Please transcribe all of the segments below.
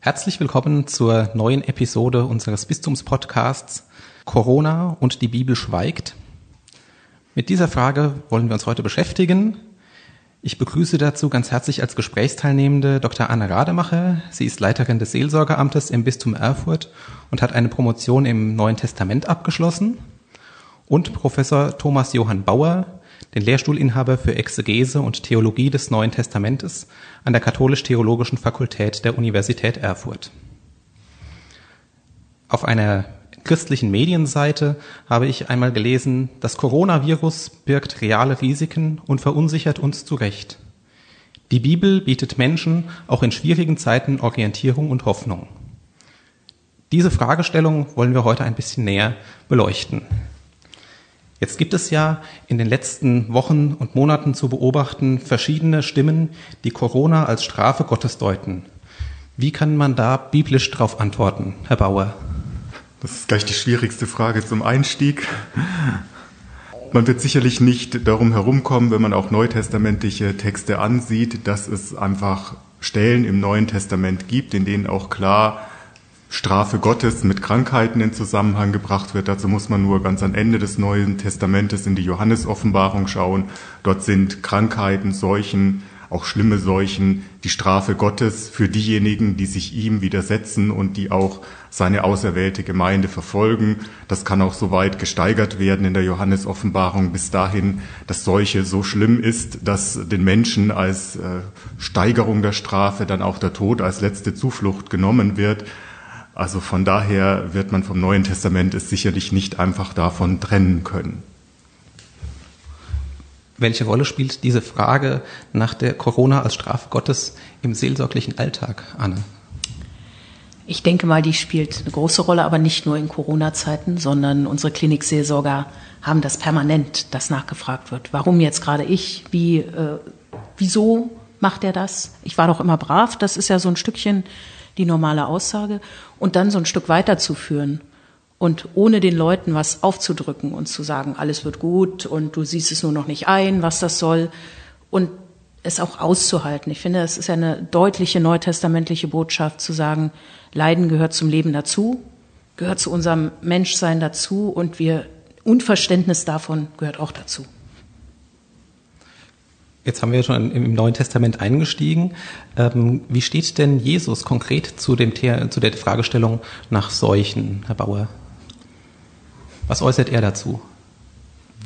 Herzlich willkommen zur neuen Episode unseres Bistumspodcasts Corona und die Bibel schweigt. Mit dieser Frage wollen wir uns heute beschäftigen. Ich begrüße dazu ganz herzlich als Gesprächsteilnehmende Dr. Anne Rademacher. Sie ist Leiterin des Seelsorgeamtes im Bistum Erfurt und hat eine Promotion im Neuen Testament abgeschlossen. Und Professor Thomas Johann Bauer, den Lehrstuhlinhaber für Exegese und Theologie des Neuen Testamentes an der Katholisch-Theologischen Fakultät der Universität Erfurt. Auf einer christlichen Medienseite habe ich einmal gelesen, das Coronavirus birgt reale Risiken und verunsichert uns zu Recht. Die Bibel bietet Menschen auch in schwierigen Zeiten Orientierung und Hoffnung. Diese Fragestellung wollen wir heute ein bisschen näher beleuchten. Jetzt gibt es ja in den letzten Wochen und Monaten zu beobachten verschiedene Stimmen, die Corona als Strafe Gottes deuten. Wie kann man da biblisch darauf antworten, Herr Bauer? Das ist gleich die schwierigste Frage zum Einstieg. Man wird sicherlich nicht darum herumkommen, wenn man auch neutestamentliche Texte ansieht, dass es einfach Stellen im Neuen Testament gibt, in denen auch klar Strafe Gottes mit Krankheiten in Zusammenhang gebracht wird. Dazu muss man nur ganz am Ende des Neuen Testamentes in die Johannesoffenbarung schauen. Dort sind Krankheiten, Seuchen, auch schlimme Seuchen, die Strafe Gottes für diejenigen, die sich ihm widersetzen und die auch seine auserwählte Gemeinde verfolgen. Das kann auch so weit gesteigert werden in der Johannesoffenbarung bis dahin, dass Seuche so schlimm ist, dass den Menschen als äh, Steigerung der Strafe dann auch der Tod als letzte Zuflucht genommen wird. Also von daher wird man vom Neuen Testament es sicherlich nicht einfach davon trennen können. Welche Rolle spielt diese Frage nach der Corona als Strafe Gottes im seelsorglichen Alltag, Anne? Ich denke mal, die spielt eine große Rolle, aber nicht nur in Corona-Zeiten, sondern unsere Klinikseelsorger haben das permanent, dass nachgefragt wird. Warum jetzt gerade ich? Wie, äh, wieso macht er das? Ich war doch immer brav. Das ist ja so ein Stückchen die normale Aussage und dann so ein Stück weiterzuführen und ohne den Leuten was aufzudrücken und zu sagen, alles wird gut und du siehst es nur noch nicht ein, was das soll und es auch auszuhalten. Ich finde, es ist eine deutliche neutestamentliche Botschaft zu sagen, Leiden gehört zum Leben dazu, gehört zu unserem Menschsein dazu und wir Unverständnis davon gehört auch dazu. Jetzt haben wir schon im Neuen Testament eingestiegen. Ähm, wie steht denn Jesus konkret zu, dem, zu der Fragestellung nach Seuchen, Herr Bauer? Was äußert er dazu?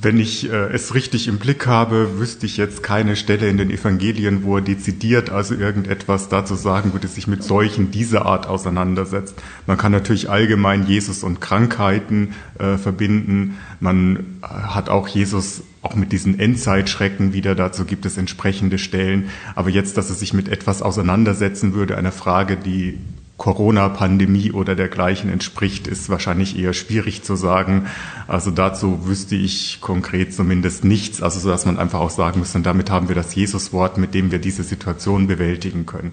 Wenn ich äh, es richtig im Blick habe, wüsste ich jetzt keine Stelle in den Evangelien, wo er dezidiert also irgendetwas dazu sagen würde, sich mit Seuchen dieser Art auseinandersetzt. Man kann natürlich allgemein Jesus und Krankheiten äh, verbinden. Man hat auch Jesus auch mit diesen Endzeitschrecken wieder, dazu gibt es entsprechende Stellen. Aber jetzt, dass er sich mit etwas auseinandersetzen würde, einer Frage, die Corona-Pandemie oder dergleichen entspricht, ist wahrscheinlich eher schwierig zu sagen. Also dazu wüsste ich konkret zumindest nichts, also so dass man einfach auch sagen müsste, damit haben wir das Jesuswort, mit dem wir diese Situation bewältigen können.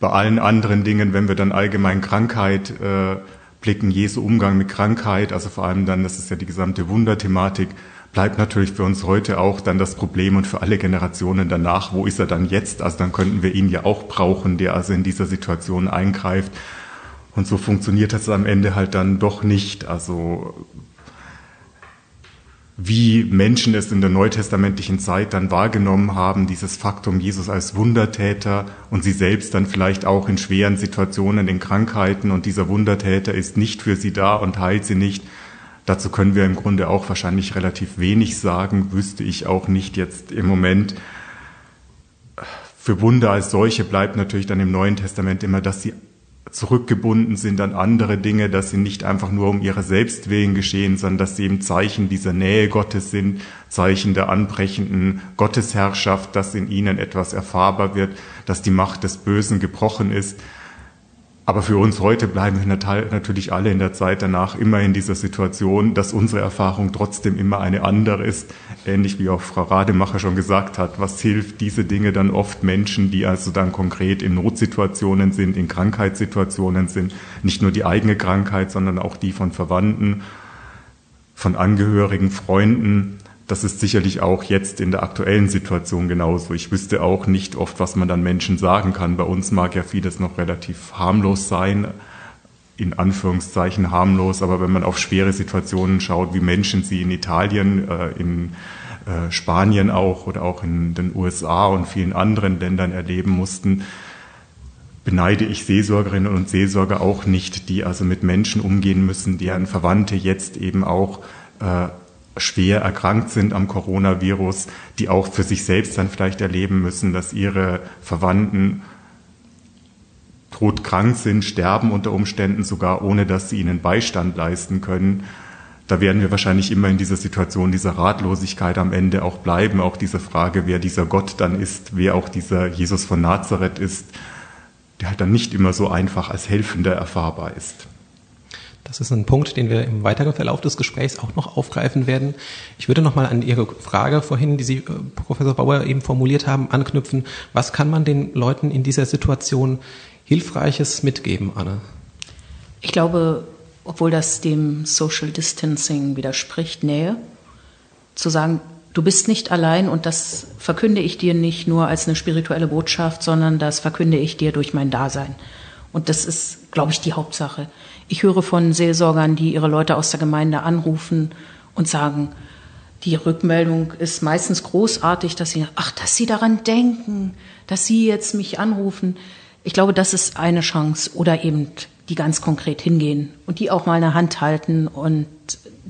Bei allen anderen Dingen, wenn wir dann allgemein Krankheit äh, blicken, Jesu Umgang mit Krankheit, also vor allem dann, das ist ja die gesamte Wunderthematik, bleibt natürlich für uns heute auch dann das Problem und für alle Generationen danach, wo ist er dann jetzt? Also dann könnten wir ihn ja auch brauchen, der also in dieser Situation eingreift. Und so funktioniert das am Ende halt dann doch nicht. Also wie Menschen es in der neutestamentlichen Zeit dann wahrgenommen haben, dieses Faktum Jesus als Wundertäter und sie selbst dann vielleicht auch in schweren Situationen, in Krankheiten und dieser Wundertäter ist nicht für sie da und heilt sie nicht, Dazu können wir im Grunde auch wahrscheinlich relativ wenig sagen, wüsste ich auch nicht jetzt im Moment. Für Wunder als solche bleibt natürlich dann im Neuen Testament immer, dass sie zurückgebunden sind an andere Dinge, dass sie nicht einfach nur um ihre selbst willen geschehen, sondern dass sie eben Zeichen dieser Nähe Gottes sind, Zeichen der anbrechenden Gottesherrschaft, dass in ihnen etwas erfahrbar wird, dass die Macht des Bösen gebrochen ist. Aber für uns heute bleiben wir natürlich alle in der Zeit danach immer in dieser Situation, dass unsere Erfahrung trotzdem immer eine andere ist. Ähnlich wie auch Frau Rademacher schon gesagt hat, was hilft diese Dinge dann oft Menschen, die also dann konkret in Notsituationen sind, in Krankheitssituationen sind, nicht nur die eigene Krankheit, sondern auch die von Verwandten, von Angehörigen, Freunden. Das ist sicherlich auch jetzt in der aktuellen Situation genauso. Ich wüsste auch nicht oft, was man dann Menschen sagen kann. Bei uns mag ja vieles noch relativ harmlos sein, in Anführungszeichen harmlos, aber wenn man auf schwere Situationen schaut, wie Menschen sie in Italien, äh, in äh, Spanien auch oder auch in den USA und vielen anderen Ländern erleben mussten, beneide ich Seelsorgerinnen und Seelsorger auch nicht, die also mit Menschen umgehen müssen, deren Verwandte jetzt eben auch äh, schwer erkrankt sind am Coronavirus, die auch für sich selbst dann vielleicht erleben müssen, dass ihre Verwandten todkrank sind, sterben unter Umständen sogar, ohne dass sie ihnen Beistand leisten können. Da werden wir wahrscheinlich immer in dieser Situation dieser Ratlosigkeit am Ende auch bleiben, auch diese Frage, wer dieser Gott dann ist, wer auch dieser Jesus von Nazareth ist, der halt dann nicht immer so einfach als Helfender erfahrbar ist. Das ist ein Punkt, den wir im weiteren Verlauf des Gesprächs auch noch aufgreifen werden. Ich würde nochmal an Ihre Frage vorhin, die Sie, äh, Professor Bauer, eben formuliert haben, anknüpfen. Was kann man den Leuten in dieser Situation Hilfreiches mitgeben, Anne? Ich glaube, obwohl das dem Social Distancing widerspricht, Nähe, zu sagen, du bist nicht allein und das verkünde ich dir nicht nur als eine spirituelle Botschaft, sondern das verkünde ich dir durch mein Dasein. Und das ist, glaube ich, die Hauptsache. Ich höre von Seelsorgern, die ihre Leute aus der Gemeinde anrufen und sagen, die Rückmeldung ist meistens großartig, dass sie, ach, dass sie daran denken, dass sie jetzt mich anrufen. Ich glaube, das ist eine Chance. Oder eben die ganz konkret hingehen und die auch mal eine Hand halten und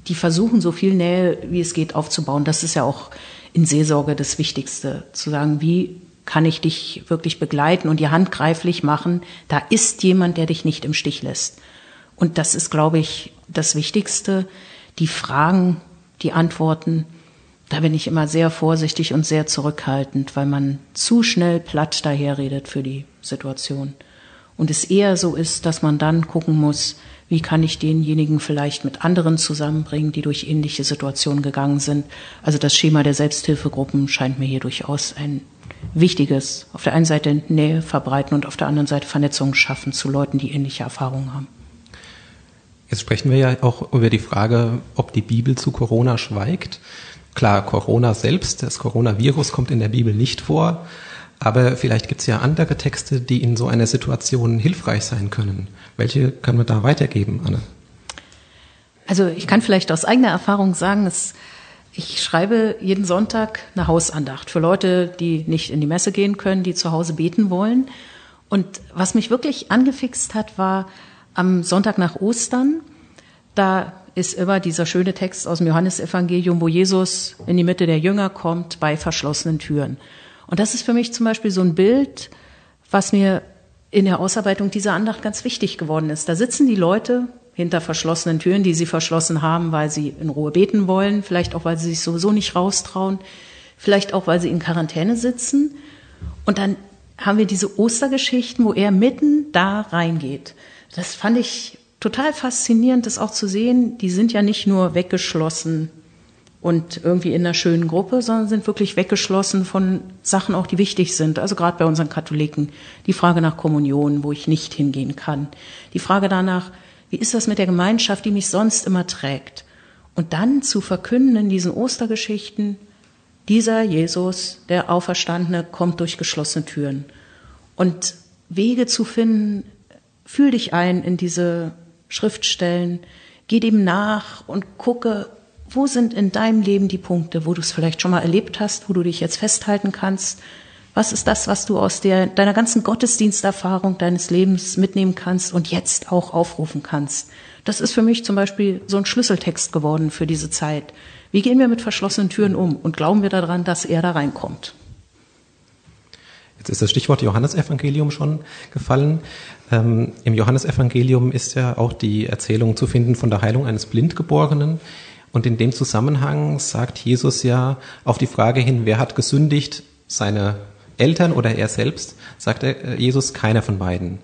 die versuchen, so viel Nähe wie es geht aufzubauen. Das ist ja auch in Seelsorge das Wichtigste, zu sagen, wie kann ich dich wirklich begleiten und die Hand greiflich machen. Da ist jemand, der dich nicht im Stich lässt. Und das ist, glaube ich, das Wichtigste. Die Fragen, die Antworten, da bin ich immer sehr vorsichtig und sehr zurückhaltend, weil man zu schnell platt daherredet für die Situation. Und es eher so ist, dass man dann gucken muss, wie kann ich denjenigen vielleicht mit anderen zusammenbringen, die durch ähnliche Situationen gegangen sind. Also das Schema der Selbsthilfegruppen scheint mir hier durchaus ein wichtiges, auf der einen Seite Nähe verbreiten und auf der anderen Seite Vernetzung schaffen zu Leuten, die ähnliche Erfahrungen haben. Jetzt sprechen wir ja auch über die Frage, ob die Bibel zu Corona schweigt. Klar, Corona selbst, das Coronavirus kommt in der Bibel nicht vor, aber vielleicht gibt es ja andere Texte, die in so einer Situation hilfreich sein können. Welche können wir da weitergeben, Anne? Also ich kann vielleicht aus eigener Erfahrung sagen, dass ich schreibe jeden Sonntag eine Hausandacht für Leute, die nicht in die Messe gehen können, die zu Hause beten wollen. Und was mich wirklich angefixt hat, war am Sonntag nach Ostern, da ist immer dieser schöne Text aus dem Johannesevangelium, wo Jesus in die Mitte der Jünger kommt bei verschlossenen Türen. Und das ist für mich zum Beispiel so ein Bild, was mir in der Ausarbeitung dieser Andacht ganz wichtig geworden ist. Da sitzen die Leute hinter verschlossenen Türen, die sie verschlossen haben, weil sie in Ruhe beten wollen, vielleicht auch, weil sie sich sowieso nicht raustrauen, vielleicht auch, weil sie in Quarantäne sitzen. Und dann haben wir diese Ostergeschichten, wo er mitten da reingeht. Das fand ich total faszinierend, das auch zu sehen. Die sind ja nicht nur weggeschlossen und irgendwie in einer schönen Gruppe, sondern sind wirklich weggeschlossen von Sachen auch, die wichtig sind. Also gerade bei unseren Katholiken. Die Frage nach Kommunion, wo ich nicht hingehen kann. Die Frage danach, wie ist das mit der Gemeinschaft, die mich sonst immer trägt? Und dann zu verkünden in diesen Ostergeschichten, dieser Jesus, der Auferstandene, kommt durch geschlossene Türen. Und Wege zu finden, fühl dich ein in diese Schriftstellen, geh dem nach und gucke, wo sind in deinem Leben die Punkte, wo du es vielleicht schon mal erlebt hast, wo du dich jetzt festhalten kannst? Was ist das, was du aus der, deiner ganzen Gottesdiensterfahrung deines Lebens mitnehmen kannst und jetzt auch aufrufen kannst? Das ist für mich zum Beispiel so ein Schlüsseltext geworden für diese Zeit. Wie gehen wir mit verschlossenen Türen um und glauben wir daran, dass er da reinkommt? Jetzt ist das Stichwort Johannesevangelium schon gefallen. Ähm, Im Johannesevangelium ist ja auch die Erzählung zu finden von der Heilung eines Blindgeborenen. Und in dem Zusammenhang sagt Jesus ja auf die Frage hin, wer hat gesündigt, seine Eltern oder er selbst, sagt er, äh, Jesus keiner von beiden.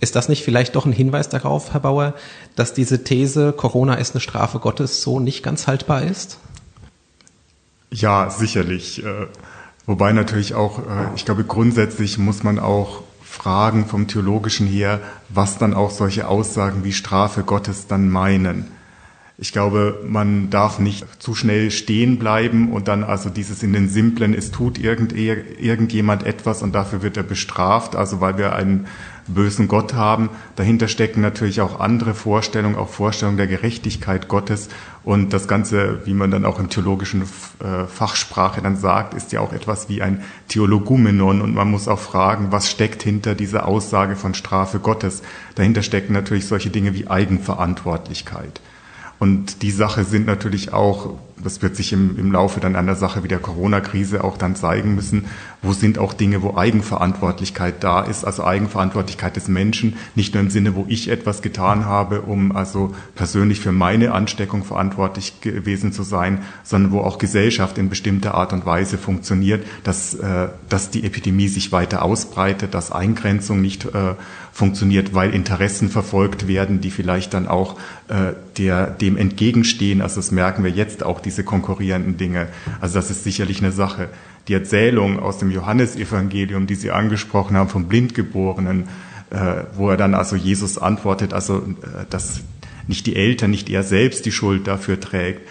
Ist das nicht vielleicht doch ein Hinweis darauf, Herr Bauer, dass diese These, Corona ist eine Strafe Gottes, so nicht ganz haltbar ist? Ja, sicherlich. Wobei natürlich auch, äh, ich glaube, grundsätzlich muss man auch fragen vom Theologischen her, was dann auch solche Aussagen wie Strafe Gottes dann meinen. Ich glaube, man darf nicht zu schnell stehen bleiben und dann also dieses in den simplen, es tut irgend, irgendjemand etwas und dafür wird er bestraft, also weil wir einen bösen Gott haben. Dahinter stecken natürlich auch andere Vorstellungen, auch Vorstellungen der Gerechtigkeit Gottes. Und das Ganze, wie man dann auch im theologischen äh, Fachsprache dann sagt, ist ja auch etwas wie ein Theologumenon. Und man muss auch fragen, was steckt hinter dieser Aussage von Strafe Gottes? Dahinter stecken natürlich solche Dinge wie Eigenverantwortlichkeit. Und die Sache sind natürlich auch, das wird sich im, im Laufe dann an der Sache wie der Corona-Krise auch dann zeigen müssen, wo sind auch Dinge, wo Eigenverantwortlichkeit da ist, also Eigenverantwortlichkeit des Menschen, nicht nur im Sinne, wo ich etwas getan habe, um also persönlich für meine Ansteckung verantwortlich gewesen zu sein, sondern wo auch Gesellschaft in bestimmter Art und Weise funktioniert, dass, äh, dass die Epidemie sich weiter ausbreitet, dass Eingrenzung nicht äh, funktioniert, weil Interessen verfolgt werden, die vielleicht dann auch äh, der, dem entgegenstehen. Also das merken wir jetzt auch, diese konkurrierenden Dinge. Also das ist sicherlich eine Sache. Die Erzählung aus dem Johannesevangelium, die Sie angesprochen haben, vom Blindgeborenen, äh, wo er dann also Jesus antwortet, also äh, dass nicht die Eltern, nicht er selbst die Schuld dafür trägt,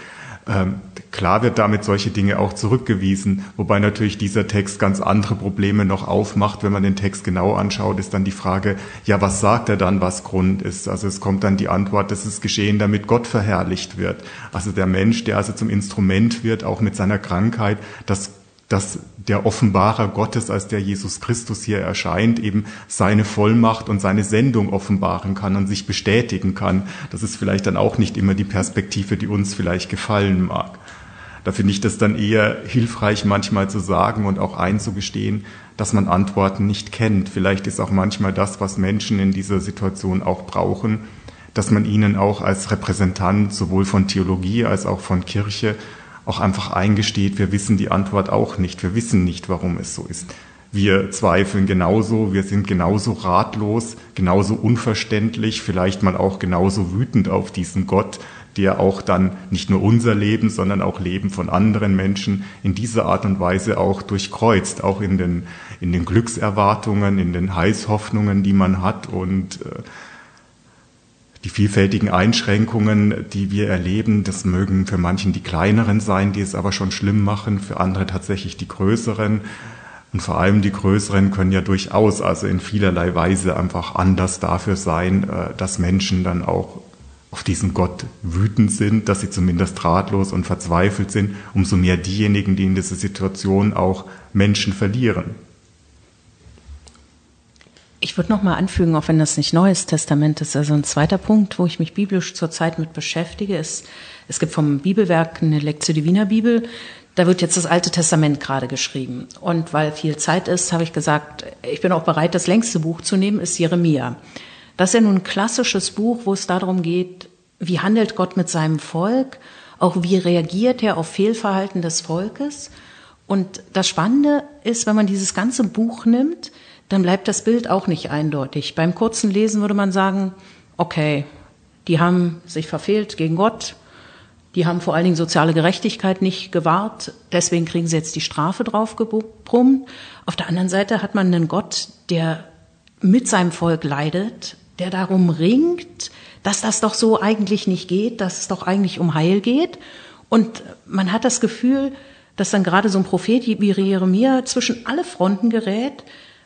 ähm, klar wird damit solche Dinge auch zurückgewiesen, wobei natürlich dieser Text ganz andere Probleme noch aufmacht. Wenn man den Text genau anschaut, ist dann die Frage, ja, was sagt er dann, was Grund ist? Also es kommt dann die Antwort, das ist geschehen, damit Gott verherrlicht wird. Also der Mensch, der also zum Instrument wird, auch mit seiner Krankheit, dass dass der Offenbarer Gottes, als der Jesus Christus hier erscheint, eben seine Vollmacht und seine Sendung offenbaren kann und sich bestätigen kann. Das ist vielleicht dann auch nicht immer die Perspektive, die uns vielleicht gefallen mag. Da finde ich das dann eher hilfreich, manchmal zu sagen und auch einzugestehen, dass man Antworten nicht kennt. Vielleicht ist auch manchmal das, was Menschen in dieser Situation auch brauchen, dass man ihnen auch als Repräsentant sowohl von Theologie als auch von Kirche auch einfach eingesteht, wir wissen die Antwort auch nicht, wir wissen nicht, warum es so ist. Wir zweifeln genauso, wir sind genauso ratlos, genauso unverständlich, vielleicht mal auch genauso wütend auf diesen Gott, der auch dann nicht nur unser Leben, sondern auch Leben von anderen Menschen in dieser Art und Weise auch durchkreuzt, auch in den, in den Glückserwartungen, in den Heißhoffnungen, die man hat und äh, die vielfältigen Einschränkungen, die wir erleben, das mögen für manchen die kleineren sein, die es aber schon schlimm machen, für andere tatsächlich die größeren. Und vor allem die größeren können ja durchaus also in vielerlei Weise einfach anders dafür sein, äh, dass Menschen dann auch auf diesen Gott wütend sind, dass sie zumindest ratlos und verzweifelt sind, umso mehr diejenigen, die in dieser Situation auch Menschen verlieren. Ich würde noch mal anfügen, auch wenn das nicht Neues Testament ist, also ein zweiter Punkt, wo ich mich biblisch zurzeit mit beschäftige, ist, es gibt vom Bibelwerk eine Lectio Divina Bibel, da wird jetzt das Alte Testament gerade geschrieben. Und weil viel Zeit ist, habe ich gesagt, ich bin auch bereit, das längste Buch zu nehmen, ist Jeremia. Das ist ja nun ein klassisches Buch, wo es darum geht, wie handelt Gott mit seinem Volk, auch wie reagiert er auf Fehlverhalten des Volkes. Und das Spannende ist, wenn man dieses ganze Buch nimmt, dann bleibt das Bild auch nicht eindeutig. Beim kurzen Lesen würde man sagen, okay, die haben sich verfehlt gegen Gott, die haben vor allen Dingen soziale Gerechtigkeit nicht gewahrt, deswegen kriegen sie jetzt die Strafe drauf gebrummt. Auf der anderen Seite hat man einen Gott, der mit seinem Volk leidet, der darum ringt, dass das doch so eigentlich nicht geht, dass es doch eigentlich um Heil geht. Und man hat das Gefühl, dass dann gerade so ein Prophet wie Jeremia zwischen alle Fronten gerät,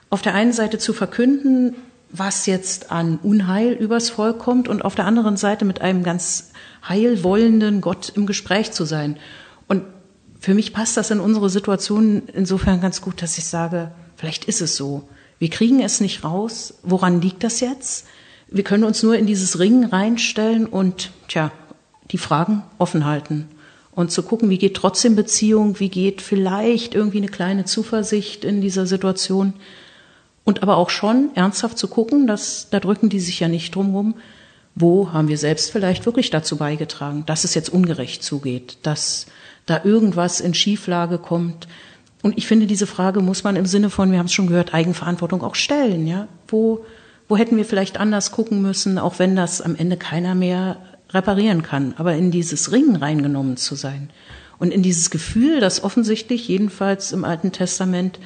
auf der einen Seite zu verkünden, was jetzt an Unheil übers Volk kommt und auf der anderen Seite mit einem ganz heilwollenden Gott im Gespräch zu sein. Und für mich passt das in unsere Situation insofern ganz gut, dass ich sage, vielleicht ist es so. Wir kriegen es nicht raus. Woran liegt das jetzt? Wir können uns nur in dieses Ringen reinstellen und, tja, die Fragen offen halten. Und zu gucken, wie geht trotzdem Beziehung, wie geht vielleicht irgendwie eine kleine Zuversicht in dieser Situation. Und aber auch schon ernsthaft zu gucken, dass da drücken die sich ja nicht drum wo haben wir selbst vielleicht wirklich dazu beigetragen, dass es jetzt ungerecht zugeht, dass da irgendwas in Schieflage kommt. Und ich finde, diese Frage muss man im Sinne von, wir haben es schon gehört, Eigenverantwortung auch stellen. Ja, wo wo hätten wir vielleicht anders gucken müssen, auch wenn das am Ende keiner mehr reparieren kann. Aber in dieses Ringen reingenommen zu sein und in dieses Gefühl, das offensichtlich jedenfalls im Alten Testament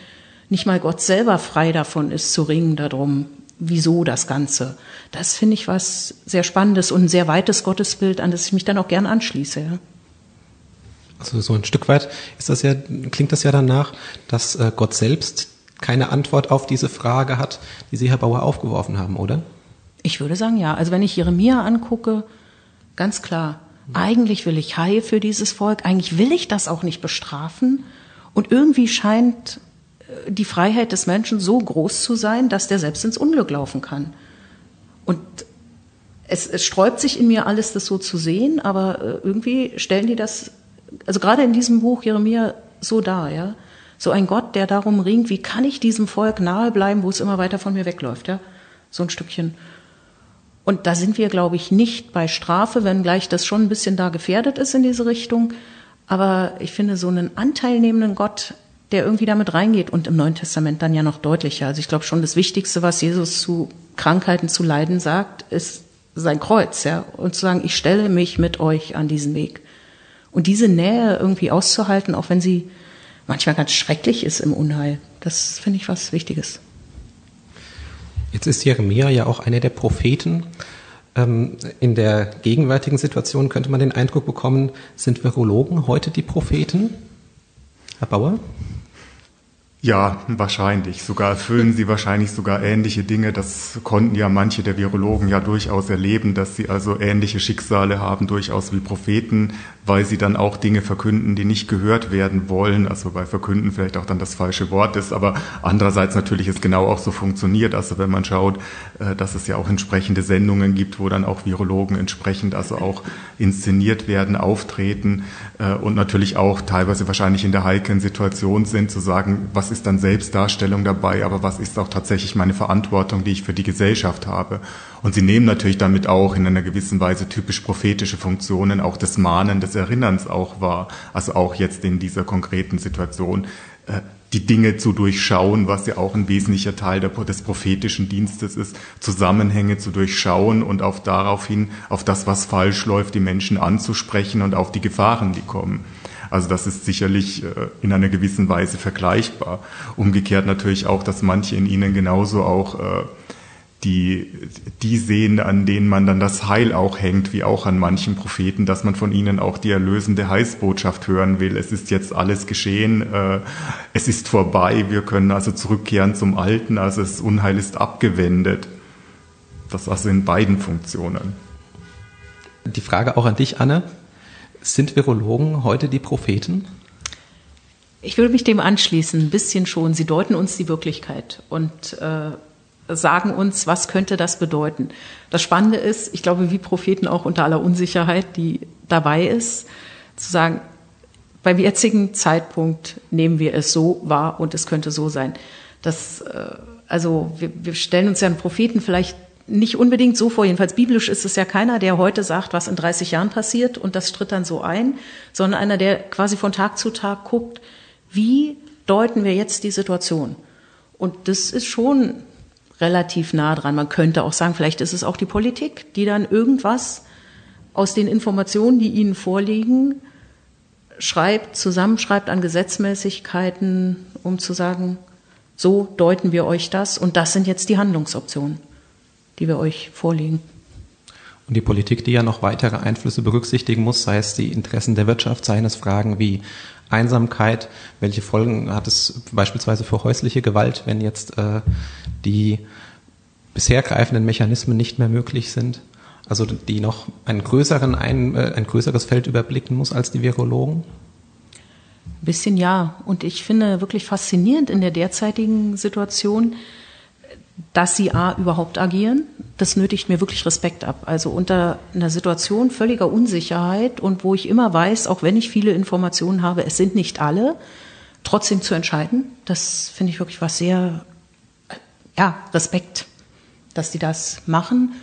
nicht mal Gott selber frei davon ist zu ringen darum, wieso das Ganze. Das finde ich was sehr Spannendes und ein sehr weites Gottesbild, an das ich mich dann auch gern anschließe. Ja. Also so ein Stück weit ist das ja, klingt das ja danach, dass äh, Gott selbst keine Antwort auf diese Frage hat, die Sie, Herr Bauer, aufgeworfen haben, oder? Ich würde sagen, ja. Also wenn ich Jeremia angucke, ganz klar, eigentlich will ich Heil für dieses Volk, eigentlich will ich das auch nicht bestrafen. Und irgendwie scheint äh, die Freiheit des Menschen so groß zu sein, dass der selbst ins Unglück laufen kann. Und es, es sträubt sich in mir alles, das so zu sehen, aber äh, irgendwie stellen die das, also gerade in diesem Buch Jeremia so dar, ja. So ein Gott, der darum ringt, wie kann ich diesem Volk nahe bleiben, wo es immer weiter von mir wegläuft, ja. So ein Stückchen. Und da sind wir, glaube ich, nicht bei Strafe, wenngleich das schon ein bisschen da gefährdet ist in diese Richtung. Aber ich finde so einen anteilnehmenden Gott, der irgendwie damit reingeht und im Neuen Testament dann ja noch deutlicher. Also ich glaube schon das Wichtigste, was Jesus zu Krankheiten, zu Leiden sagt, ist sein Kreuz, ja. Und zu sagen, ich stelle mich mit euch an diesen Weg. Und diese Nähe irgendwie auszuhalten, auch wenn sie manchmal ganz schrecklich ist im Unheil, das finde ich was Wichtiges. Jetzt ist Jeremia ja auch einer der Propheten. Ähm, in der gegenwärtigen Situation könnte man den Eindruck bekommen, sind Virologen heute die Propheten? Herr Bauer? Ja, wahrscheinlich. Sogar erfüllen sie wahrscheinlich sogar ähnliche Dinge. Das konnten ja manche der Virologen ja durchaus erleben, dass sie also ähnliche Schicksale haben, durchaus wie Propheten, weil sie dann auch Dinge verkünden, die nicht gehört werden wollen. Also bei verkünden vielleicht auch dann das falsche Wort ist, aber andererseits natürlich es genau auch so funktioniert. Also wenn man schaut, äh, dass es ja auch entsprechende Sendungen gibt, wo dann auch Virologen entsprechend also auch inszeniert werden, auftreten äh, und natürlich auch teilweise wahrscheinlich in der heiklen Situation sind, zu sagen, was ist dann Selbstdarstellung dabei, aber was ist auch tatsächlich meine Verantwortung, die ich für die Gesellschaft habe. Und sie nehmen natürlich damit auch in einer gewissen Weise typisch prophetische Funktionen, auch des Mahnen, des Erinnerns auch wahr. Also auch jetzt in dieser konkreten Situation äh, die Dinge zu durchschauen, was ja auch ein wesentlicher Teil des prophetischen Dienstes ist, Zusammenhänge zu durchschauen und auf daraufhin, auf das, was falsch läuft, die Menschen anzusprechen und auf die Gefahren, die kommen. Also das ist sicherlich äh, in einer gewissen Weise vergleichbar. Umgekehrt natürlich auch, dass manche in ihnen genauso auch äh, die, die sehen, an denen man dann das Heil auch hängt, wie auch an manchen Propheten, dass man von ihnen auch die erlösende Heilsbotschaft hören will. Es ist jetzt alles geschehen, äh, es ist vorbei, wir können also zurückkehren zum Alten, also das Unheil ist abgewendet. Das also in beiden Funktionen. Die Frage auch an dich, Anne. Sind Virologen heute die Propheten? Ich würde mich dem anschließen, ein bisschen schon. Sie deuten uns die Wirklichkeit und äh, sagen uns, was könnte das bedeuten. Das Spannende ist, ich glaube, wie Propheten auch unter aller Unsicherheit, die dabei ist, zu sagen, beim jetzigen Zeitpunkt nehmen wir es so wahr und es könnte so sein. Das, äh, also wir, wir stellen uns ja einen Propheten vielleicht nicht unbedingt so vor. Jedenfalls biblisch ist es ja keiner, der heute sagt, was in 30 Jahren passiert und das tritt dann so ein, sondern einer, der quasi von Tag zu Tag guckt, wie deuten wir jetzt die Situation? Und das ist schon relativ nah dran. Man könnte auch sagen, vielleicht ist es auch die Politik, die dann irgendwas aus den Informationen, die ihnen vorliegen, schreibt, zusammenschreibt an Gesetzmäßigkeiten, um zu sagen, so deuten wir euch das und das sind jetzt die Handlungsoptionen die wir euch vorlegen. Und die Politik, die ja noch weitere Einflüsse berücksichtigen muss, sei es die Interessen der Wirtschaft, seien es Fragen wie Einsamkeit, welche Folgen hat es beispielsweise für häusliche Gewalt, wenn jetzt äh, die bisher greifenden Mechanismen nicht mehr möglich sind? Also die noch einen größeren, ein, äh, ein größeres Feld überblicken muss als die Virologen? Ein bisschen ja. Und ich finde wirklich faszinierend in der derzeitigen Situation, dass sie A überhaupt agieren, das nötigt mir wirklich Respekt ab. Also unter einer Situation völliger Unsicherheit und wo ich immer weiß, auch wenn ich viele Informationen habe, es sind nicht alle, trotzdem zu entscheiden, das finde ich wirklich was sehr, ja, Respekt, dass die das machen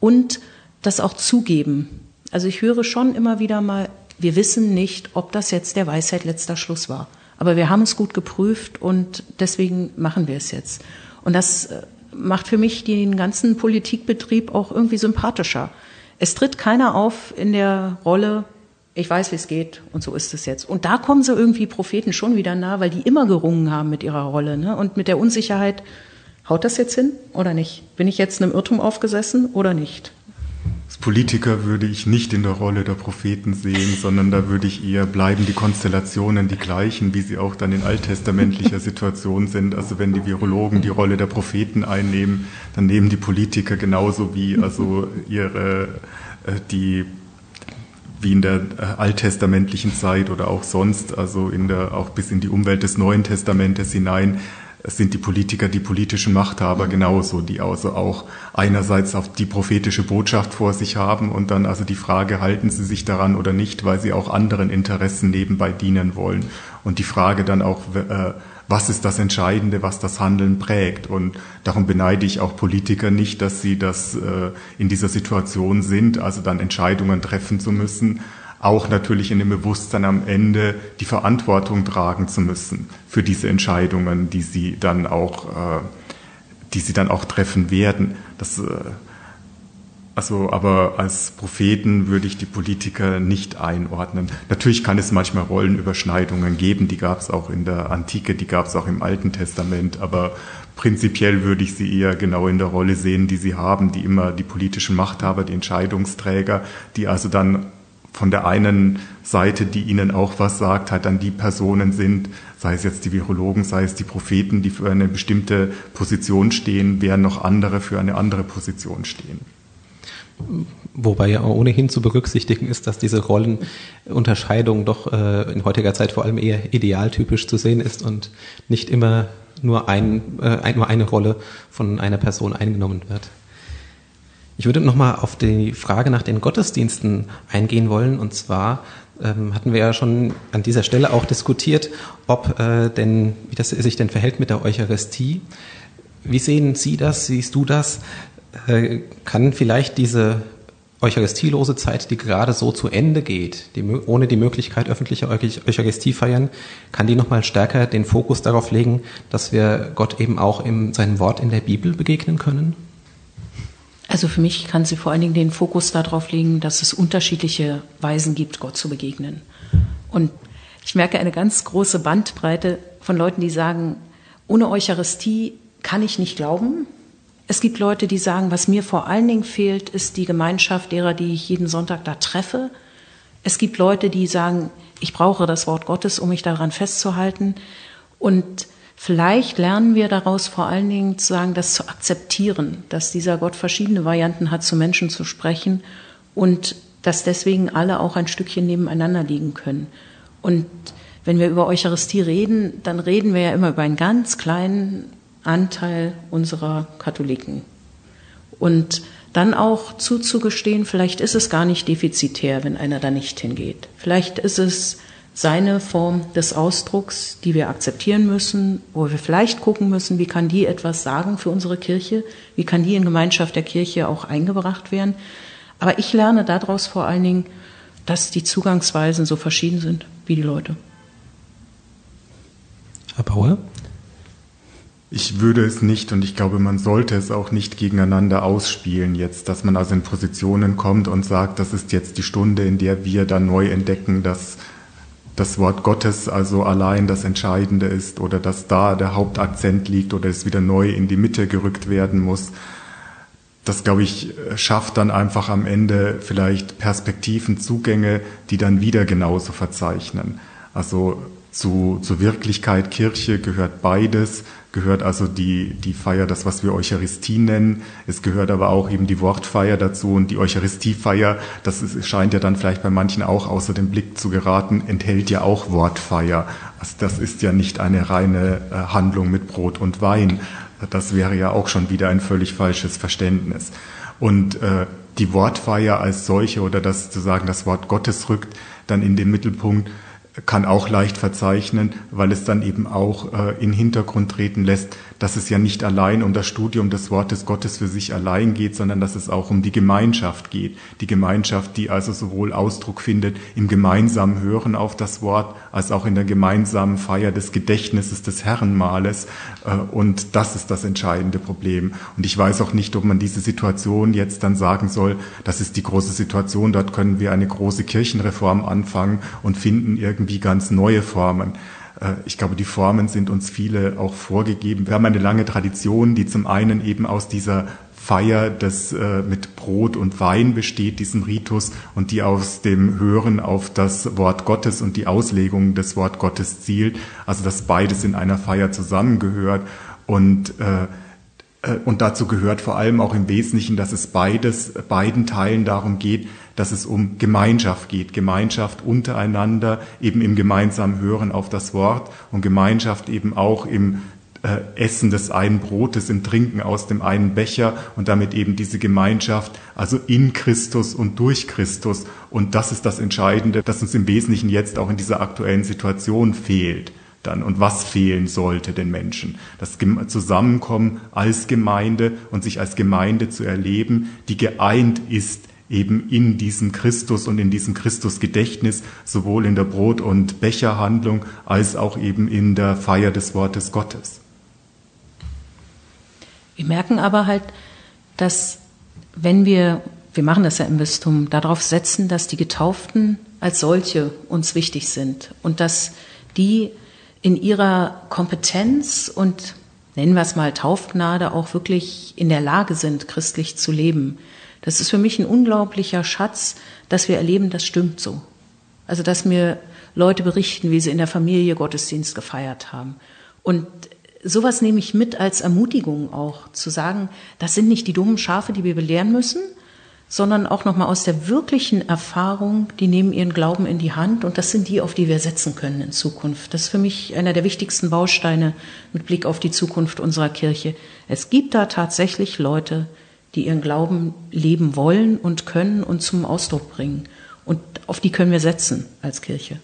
und das auch zugeben. Also ich höre schon immer wieder mal, wir wissen nicht, ob das jetzt der Weisheit letzter Schluss war. Aber wir haben es gut geprüft und deswegen machen wir es jetzt. Und das äh, macht für mich den ganzen Politikbetrieb auch irgendwie sympathischer. Es tritt keiner auf in der Rolle, ich weiß, wie es geht und so ist es jetzt. Und da kommen so irgendwie Propheten schon wieder nah, weil die immer gerungen haben mit ihrer Rolle. Ne? Und mit der Unsicherheit Haut das jetzt hin oder nicht? Bin ich jetzt einem Irrtum aufgesessen oder nicht? Politiker würde ich nicht in der Rolle der Propheten sehen, sondern da würde ich eher bleiben die Konstellationen die gleichen, wie sie auch dann in alttestamentlicher Situation sind. Also wenn die Virologen die Rolle der Propheten einnehmen, dann nehmen die Politiker genauso wie also ihre äh, die wie in der äh, alttestamentlichen Zeit oder auch sonst, also in der auch bis in die Umwelt des Neuen Testamentes hinein es sind die Politiker, die politischen Machthaber genauso, die also auch einerseits auf die prophetische Botschaft vor sich haben und dann also die Frage, halten sie sich daran oder nicht, weil sie auch anderen Interessen nebenbei dienen wollen. Und die Frage dann auch, äh, was ist das Entscheidende, was das Handeln prägt. Und darum beneide ich auch Politiker nicht, dass sie das äh, in dieser Situation sind, also dann Entscheidungen treffen zu müssen, auch natürlich in dem Bewusstsein am Ende die Verantwortung tragen zu müssen für diese Entscheidungen, die sie dann auch, äh, die sie dann auch treffen werden. Das, äh, also, aber als Propheten würde ich die Politiker nicht einordnen. Natürlich kann es manchmal Rollenüberschneidungen geben, die gab es auch in der Antike, die gab es auch im Alten Testament, aber prinzipiell würde ich sie eher genau in der Rolle sehen, die sie haben, die immer die politischen Machthaber, die Entscheidungsträger, die also dann von der einen Seite, die ihnen auch was sagt, halt dann die Personen sind, sei es jetzt die Virologen, sei es die Propheten, die für eine bestimmte Position stehen, während noch andere für eine andere Position stehen. Wobei ja ohnehin zu berücksichtigen ist, dass diese Rollenunterscheidung doch äh, in heutiger Zeit vor allem eher idealtypisch zu sehen ist und nicht immer nur, ein, äh, nur eine Rolle von einer Person eingenommen wird. Ich würde nochmal auf die Frage nach den Gottesdiensten eingehen wollen. Und zwar ähm, hatten wir ja schon an dieser Stelle auch diskutiert, ob äh, denn, wie das sich denn verhält mit der Eucharistie. Wie sehen Sie das? Siehst du das? Äh, kann vielleicht diese eucharistielose Zeit, die gerade so zu Ende geht, die, ohne die Möglichkeit öffentlicher Eucharistie feiern, kann die nochmal stärker den Fokus darauf legen, dass wir Gott eben auch in seinem Wort in der Bibel begegnen können? Also für mich kann sie vor allen Dingen den Fokus darauf legen, dass es unterschiedliche Weisen gibt, Gott zu begegnen. Und ich merke eine ganz große Bandbreite von Leuten, die sagen, ohne Eucharistie kann ich nicht glauben. Es gibt Leute, die sagen, was mir vor allen Dingen fehlt, ist die Gemeinschaft derer, die ich jeden Sonntag da treffe. Es gibt Leute, die sagen, ich brauche das Wort Gottes, um mich daran festzuhalten. Und Vielleicht lernen wir daraus vor allen Dingen zu sagen, das zu akzeptieren, dass dieser Gott verschiedene Varianten hat, zu Menschen zu sprechen und dass deswegen alle auch ein Stückchen nebeneinander liegen können. Und wenn wir über Eucharistie reden, dann reden wir ja immer über einen ganz kleinen Anteil unserer Katholiken. Und dann auch zuzugestehen, vielleicht ist es gar nicht defizitär, wenn einer da nicht hingeht. Vielleicht ist es seine Form des Ausdrucks, die wir akzeptieren müssen, wo wir vielleicht gucken müssen, wie kann die etwas sagen für unsere Kirche, wie kann die in Gemeinschaft der Kirche auch eingebracht werden. Aber ich lerne daraus vor allen Dingen, dass die Zugangsweisen so verschieden sind wie die Leute. Herr Bauer? Ich würde es nicht und ich glaube, man sollte es auch nicht gegeneinander ausspielen jetzt, dass man also in Positionen kommt und sagt, das ist jetzt die Stunde, in der wir dann neu entdecken, dass das Wort Gottes also allein das Entscheidende ist oder dass da der Hauptakzent liegt oder es wieder neu in die Mitte gerückt werden muss. Das, glaube ich, schafft dann einfach am Ende vielleicht Perspektiven, Zugänge, die dann wieder genauso verzeichnen. Also zu, zur Wirklichkeit Kirche gehört beides, gehört also die, die Feier, das, was wir Eucharistie nennen. Es gehört aber auch eben die Wortfeier dazu und die Eucharistiefeier, das ist, scheint ja dann vielleicht bei manchen auch außer dem Blick zu geraten, enthält ja auch Wortfeier. Also das ist ja nicht eine reine äh, Handlung mit Brot und Wein. Das wäre ja auch schon wieder ein völlig falsches Verständnis. Und äh, die Wortfeier als solche oder das zu sagen, das Wort Gottes rückt dann in den Mittelpunkt, kann auch leicht verzeichnen, weil es dann eben auch äh, in Hintergrund treten lässt, dass es ja nicht allein um das Studium des Wortes Gottes für sich allein geht, sondern dass es auch um die Gemeinschaft geht. Die Gemeinschaft, die also sowohl Ausdruck findet im gemeinsamen Hören auf das Wort, als auch in der gemeinsamen Feier des Gedächtnisses des Herrenmales. Äh, und das ist das entscheidende Problem. Und ich weiß auch nicht, ob man diese Situation jetzt dann sagen soll, das ist die große Situation, dort können wir eine große Kirchenreform anfangen und finden irgendwie ganz neue Formen ich glaube, die Formen sind uns viele auch vorgegeben. Wir haben eine lange Tradition, die zum einen eben aus dieser Feier, das äh, mit Brot und Wein besteht, diesem Ritus, und die aus dem Hören auf das Wort Gottes und die Auslegung des Wort Gottes zielt. Also dass beides in einer Feier zusammengehört. Und äh, äh, und dazu gehört vor allem auch im Wesentlichen, dass es beides, beiden Teilen darum geht, dass es um Gemeinschaft geht. Gemeinschaft untereinander, eben im gemeinsamen Hören auf das Wort und Gemeinschaft eben auch im äh, Essen des einen Brotes, im Trinken aus dem einen Becher und damit eben diese Gemeinschaft, also in Christus und durch Christus. Und das ist das Entscheidende, das uns im Wesentlichen jetzt auch in dieser aktuellen Situation fehlt dann und was fehlen sollte den Menschen. Das Zusammenkommen als Gemeinde und sich als Gemeinde zu erleben, die geeint ist eben in diesem Christus und in diesem Christusgedächtnis, sowohl in der Brot- und Becherhandlung als auch eben in der Feier des Wortes Gottes. Wir merken aber halt, dass wenn wir, wir machen das ja im Bistum, darauf setzen, dass die Getauften als solche uns wichtig sind und dass die in ihrer Kompetenz und nennen wir es mal Taufgnade auch wirklich in der Lage sind, christlich zu leben. Das ist für mich ein unglaublicher Schatz, dass wir erleben, das stimmt so. Also, dass mir Leute berichten, wie sie in der Familie Gottesdienst gefeiert haben. Und sowas nehme ich mit als Ermutigung auch, zu sagen, das sind nicht die dummen Schafe, die wir belehren müssen, sondern auch nochmal aus der wirklichen Erfahrung, die nehmen ihren Glauben in die Hand und das sind die, auf die wir setzen können in Zukunft. Das ist für mich einer der wichtigsten Bausteine mit Blick auf die Zukunft unserer Kirche. Es gibt da tatsächlich Leute, die ihren Glauben leben wollen und können und zum Ausdruck bringen. Und auf die können wir setzen als Kirche.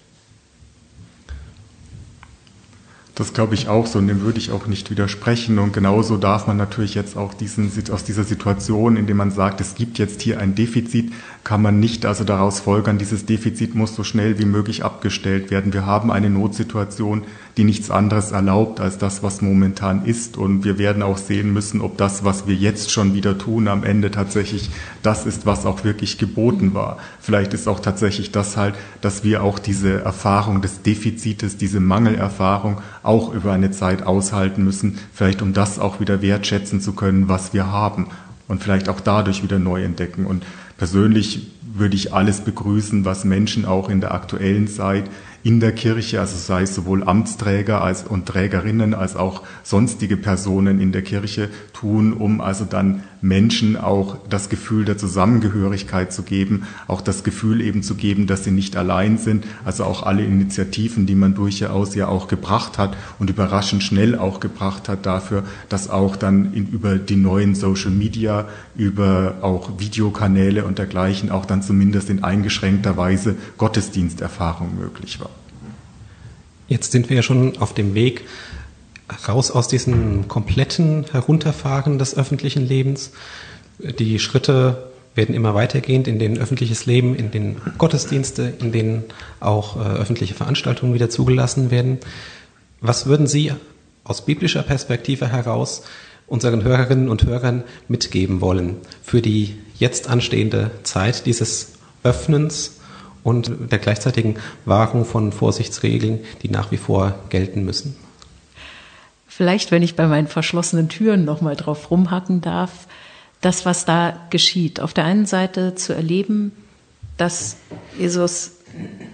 Das glaube ich auch so und dem würde ich auch nicht widersprechen. Und genauso darf man natürlich jetzt auch diesen, aus dieser Situation, in der man sagt, es gibt jetzt hier ein Defizit, kann man nicht also daraus folgern, dieses Defizit muss so schnell wie möglich abgestellt werden. Wir haben eine Notsituation, die nichts anderes erlaubt als das, was momentan ist. Und wir werden auch sehen müssen, ob das, was wir jetzt schon wieder tun, am Ende tatsächlich das ist, was auch wirklich geboten war. Vielleicht ist auch tatsächlich das halt, dass wir auch diese Erfahrung des Defizites, diese Mangelerfahrung auch über eine Zeit aushalten müssen, vielleicht um das auch wieder wertschätzen zu können, was wir haben und vielleicht auch dadurch wieder neu entdecken. Und persönlich würde ich alles begrüßen, was Menschen auch in der aktuellen Zeit in der Kirche, also sei es sowohl Amtsträger als und Trägerinnen als auch sonstige Personen in der Kirche tun, um also dann Menschen auch das Gefühl der Zusammengehörigkeit zu geben, auch das Gefühl eben zu geben, dass sie nicht allein sind, also auch alle Initiativen, die man durchaus ja auch gebracht hat und überraschend schnell auch gebracht hat dafür, dass auch dann in, über die neuen Social Media, über auch Videokanäle und dergleichen auch dann zumindest in eingeschränkter Weise Gottesdiensterfahrung möglich war. Jetzt sind wir ja schon auf dem Weg raus aus diesem kompletten Herunterfahren des öffentlichen Lebens. Die Schritte werden immer weitergehend in den öffentliches Leben, in den Gottesdienste, in denen auch äh, öffentliche Veranstaltungen wieder zugelassen werden. Was würden Sie aus biblischer Perspektive heraus unseren Hörerinnen und Hörern mitgeben wollen für die jetzt anstehende Zeit dieses Öffnens und der gleichzeitigen Wahrung von Vorsichtsregeln, die nach wie vor gelten müssen. Vielleicht, wenn ich bei meinen verschlossenen Türen nochmal drauf rumhacken darf, das, was da geschieht. Auf der einen Seite zu erleben, dass Jesus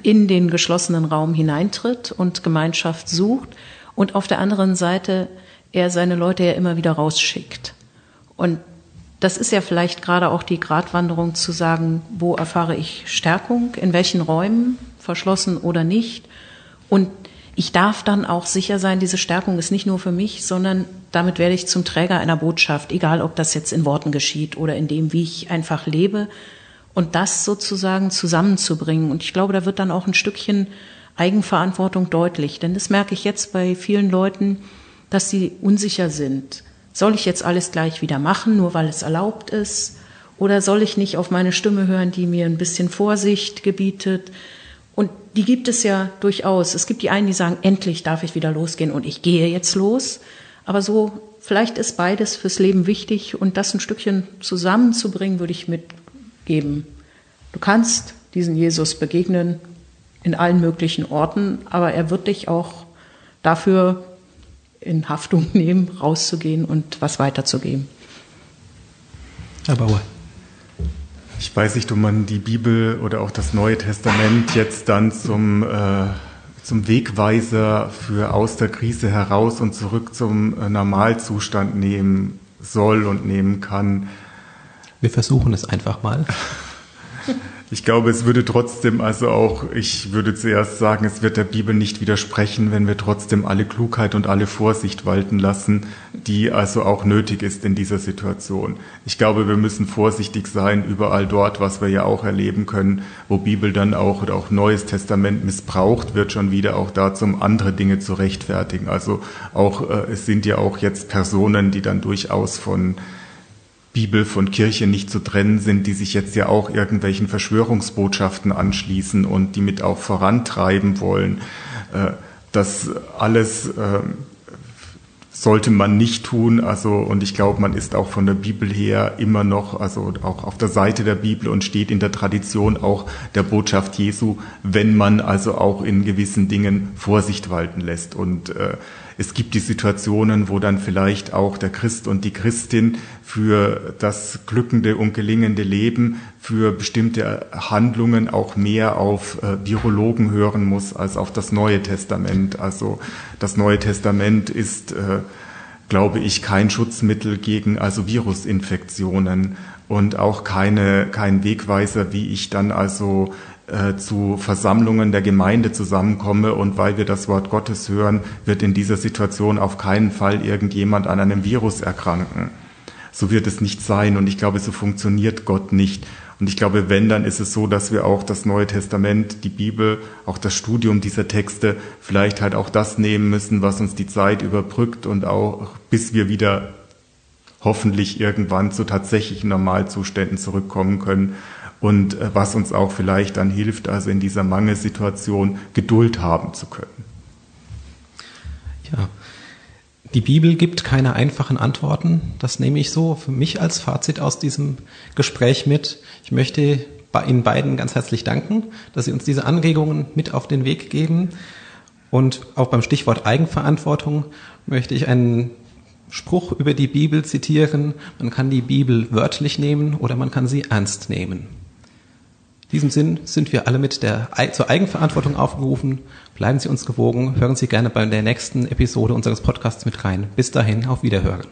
in den geschlossenen Raum hineintritt und Gemeinschaft sucht und auf der anderen Seite er seine Leute ja immer wieder rausschickt. Und das ist ja vielleicht gerade auch die Gratwanderung zu sagen, wo erfahre ich Stärkung, in welchen Räumen, verschlossen oder nicht. Und ich darf dann auch sicher sein, diese Stärkung ist nicht nur für mich, sondern damit werde ich zum Träger einer Botschaft, egal ob das jetzt in Worten geschieht oder in dem, wie ich einfach lebe. Und das sozusagen zusammenzubringen. Und ich glaube, da wird dann auch ein Stückchen Eigenverantwortung deutlich. Denn das merke ich jetzt bei vielen Leuten, dass sie unsicher sind soll ich jetzt alles gleich wieder machen, nur weil es erlaubt ist? Oder soll ich nicht auf meine Stimme hören, die mir ein bisschen Vorsicht gebietet? Und die gibt es ja durchaus. Es gibt die einen, die sagen, endlich darf ich wieder losgehen und ich gehe jetzt los. Aber so, vielleicht ist beides fürs Leben wichtig und das ein Stückchen zusammenzubringen, würde ich mitgeben. Du kannst diesen Jesus begegnen in allen möglichen Orten, aber er wird dich auch dafür in Haftung nehmen, rauszugehen und was weiterzugeben. Herr Bauer. Ich weiß nicht, ob man die Bibel oder auch das Neue Testament jetzt dann zum, äh, zum Wegweiser für aus der Krise heraus und zurück zum äh, Normalzustand nehmen soll und nehmen kann. Wir versuchen es einfach mal. Ich glaube, es würde trotzdem, also auch, ich würde zuerst sagen, es wird der Bibel nicht widersprechen, wenn wir trotzdem alle Klugheit und alle Vorsicht walten lassen, die also auch nötig ist in dieser Situation. Ich glaube, wir müssen vorsichtig sein überall dort, was wir ja auch erleben können, wo Bibel dann auch oder auch Neues Testament missbraucht wird, schon wieder auch dazu, um andere Dinge zu rechtfertigen. Also auch, äh, es sind ja auch jetzt Personen, die dann durchaus von Bibel von Kirche nicht zu trennen sind, die sich jetzt ja auch irgendwelchen Verschwörungsbotschaften anschließen und die mit auch vorantreiben wollen. Äh, das alles äh, sollte man nicht tun. Also, und ich glaube, man ist auch von der Bibel her immer noch, also auch auf der Seite der Bibel und steht in der Tradition auch der Botschaft Jesu, wenn man also auch in gewissen Dingen Vorsicht walten lässt. Und äh, es gibt die Situationen, wo dann vielleicht auch der Christ und die Christin für das glückende und gelingende Leben, für bestimmte Handlungen auch mehr auf äh, Virologen hören muss als auf das Neue Testament. Also das Neue Testament ist, äh, glaube ich, kein Schutzmittel gegen also Virusinfektionen und auch keine, kein Wegweiser, wie ich dann also zu Versammlungen der Gemeinde zusammenkomme und weil wir das Wort Gottes hören, wird in dieser Situation auf keinen Fall irgendjemand an einem Virus erkranken. So wird es nicht sein und ich glaube, so funktioniert Gott nicht. Und ich glaube, wenn, dann ist es so, dass wir auch das Neue Testament, die Bibel, auch das Studium dieser Texte vielleicht halt auch das nehmen müssen, was uns die Zeit überbrückt und auch bis wir wieder hoffentlich irgendwann zu tatsächlichen Normalzuständen zurückkommen können und äh, was uns auch vielleicht dann hilft, also in dieser Mangelsituation Geduld haben zu können. Ja, die Bibel gibt keine einfachen Antworten. Das nehme ich so für mich als Fazit aus diesem Gespräch mit. Ich möchte bei Ihnen beiden ganz herzlich danken, dass Sie uns diese Anregungen mit auf den Weg geben. Und auch beim Stichwort Eigenverantwortung möchte ich einen Spruch über die Bibel zitieren. Man kann die Bibel wörtlich nehmen oder man kann sie ernst nehmen. In diesem Sinn sind wir alle mit der, zur Eigenverantwortung aufgerufen. Bleiben Sie uns gewogen. Hören Sie gerne bei der nächsten Episode unseres Podcasts mit rein. Bis dahin, auf Wiederhören.